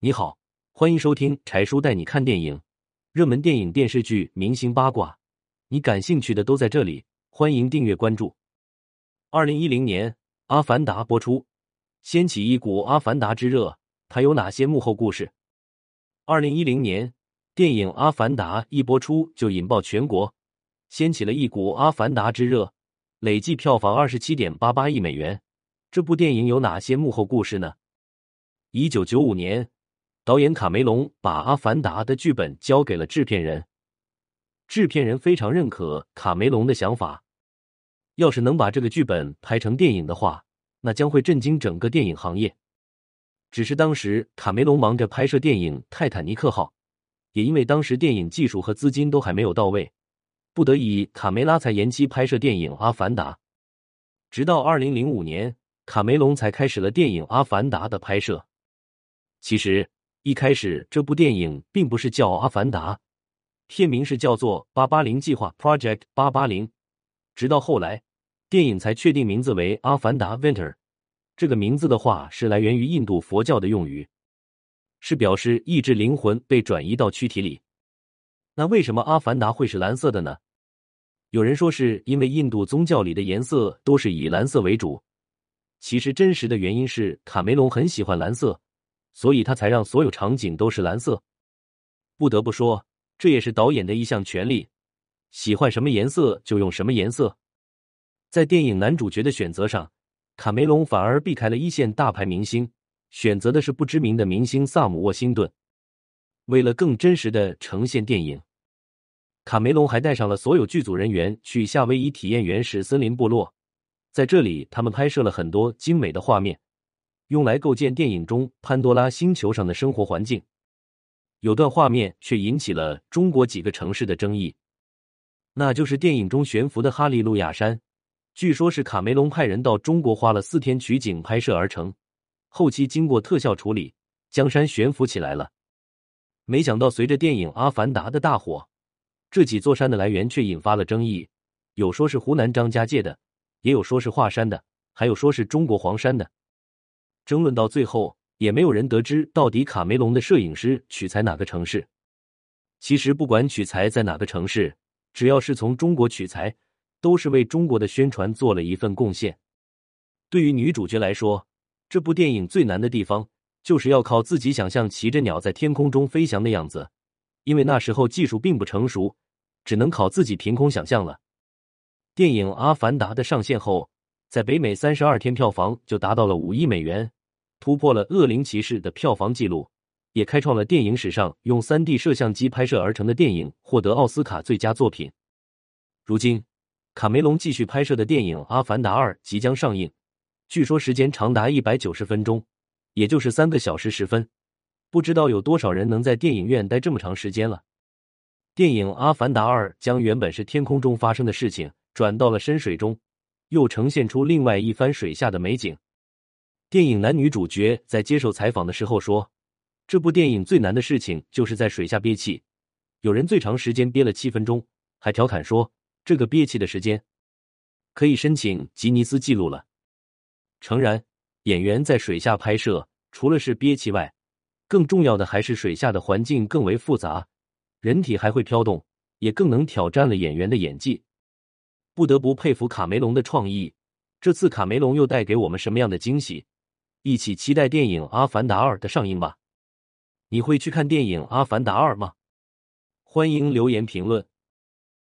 你好，欢迎收听柴叔带你看电影，热门电影、电视剧、明星八卦，你感兴趣的都在这里。欢迎订阅关注。二零一零年，《阿凡达》播出，掀起一股《阿凡达》之热。它有哪些幕后故事？二零一零年，电影《阿凡达》一播出就引爆全国，掀起了一股《阿凡达》之热，累计票房二十七点八八亿美元。这部电影有哪些幕后故事呢？一九九五年，导演卡梅隆把《阿凡达》的剧本交给了制片人，制片人非常认可卡梅隆的想法。要是能把这个剧本拍成电影的话，那将会震惊整个电影行业。只是当时卡梅隆忙着拍摄电影《泰坦尼克号》，也因为当时电影技术和资金都还没有到位，不得已卡梅拉才延期拍摄电影《阿凡达》。直到二零零五年，卡梅隆才开始了电影《阿凡达》的拍摄。其实一开始这部电影并不是叫《阿凡达》，片名是叫做《八八零计划》（Project 八八零）。直到后来，电影才确定名字为《阿凡达：Winter》。这个名字的话是来源于印度佛教的用语，是表示意志灵魂被转移到躯体里。那为什么阿凡达会是蓝色的呢？有人说是因为印度宗教里的颜色都是以蓝色为主，其实真实的原因是卡梅隆很喜欢蓝色，所以他才让所有场景都是蓝色。不得不说，这也是导演的一项权利，喜欢什么颜色就用什么颜色。在电影男主角的选择上。卡梅隆反而避开了一线大牌明星，选择的是不知名的明星萨姆沃辛顿。为了更真实的呈现电影，卡梅隆还带上了所有剧组人员去夏威夷体验原始森林部落，在这里他们拍摄了很多精美的画面，用来构建电影中潘多拉星球上的生活环境。有段画面却引起了中国几个城市的争议，那就是电影中悬浮的哈利路亚山。据说，是卡梅隆派人到中国花了四天取景拍摄而成，后期经过特效处理，将山悬浮起来了。没想到，随着电影《阿凡达》的大火，这几座山的来源却引发了争议，有说是湖南张家界的，也有说是华山的，还有说是中国黄山的。争论到最后，也没有人得知到底卡梅隆的摄影师取材哪个城市。其实，不管取材在哪个城市，只要是从中国取材。都是为中国的宣传做了一份贡献。对于女主角来说，这部电影最难的地方就是要靠自己想象骑着鸟在天空中飞翔的样子，因为那时候技术并不成熟，只能靠自己凭空想象了。电影《阿凡达》的上线后，在北美三十二天票房就达到了五亿美元，突破了《恶灵骑士》的票房纪录，也开创了电影史上用三 D 摄像机拍摄而成的电影获得奥斯卡最佳作品。如今。卡梅隆继续拍摄的电影《阿凡达二》即将上映，据说时间长达一百九十分钟，也就是三个小时十分。不知道有多少人能在电影院待这么长时间了。电影《阿凡达二》将原本是天空中发生的事情转到了深水中，又呈现出另外一番水下的美景。电影男女主角在接受采访的时候说：“这部电影最难的事情就是在水下憋气，有人最长时间憋了七分钟，还调侃说。”这个憋气的时间可以申请吉尼斯纪录了。诚然，演员在水下拍摄，除了是憋气外，更重要的还是水下的环境更为复杂，人体还会飘动，也更能挑战了演员的演技。不得不佩服卡梅隆的创意。这次卡梅隆又带给我们什么样的惊喜？一起期待电影《阿凡达二》的上映吧！你会去看电影《阿凡达二》吗？欢迎留言评论。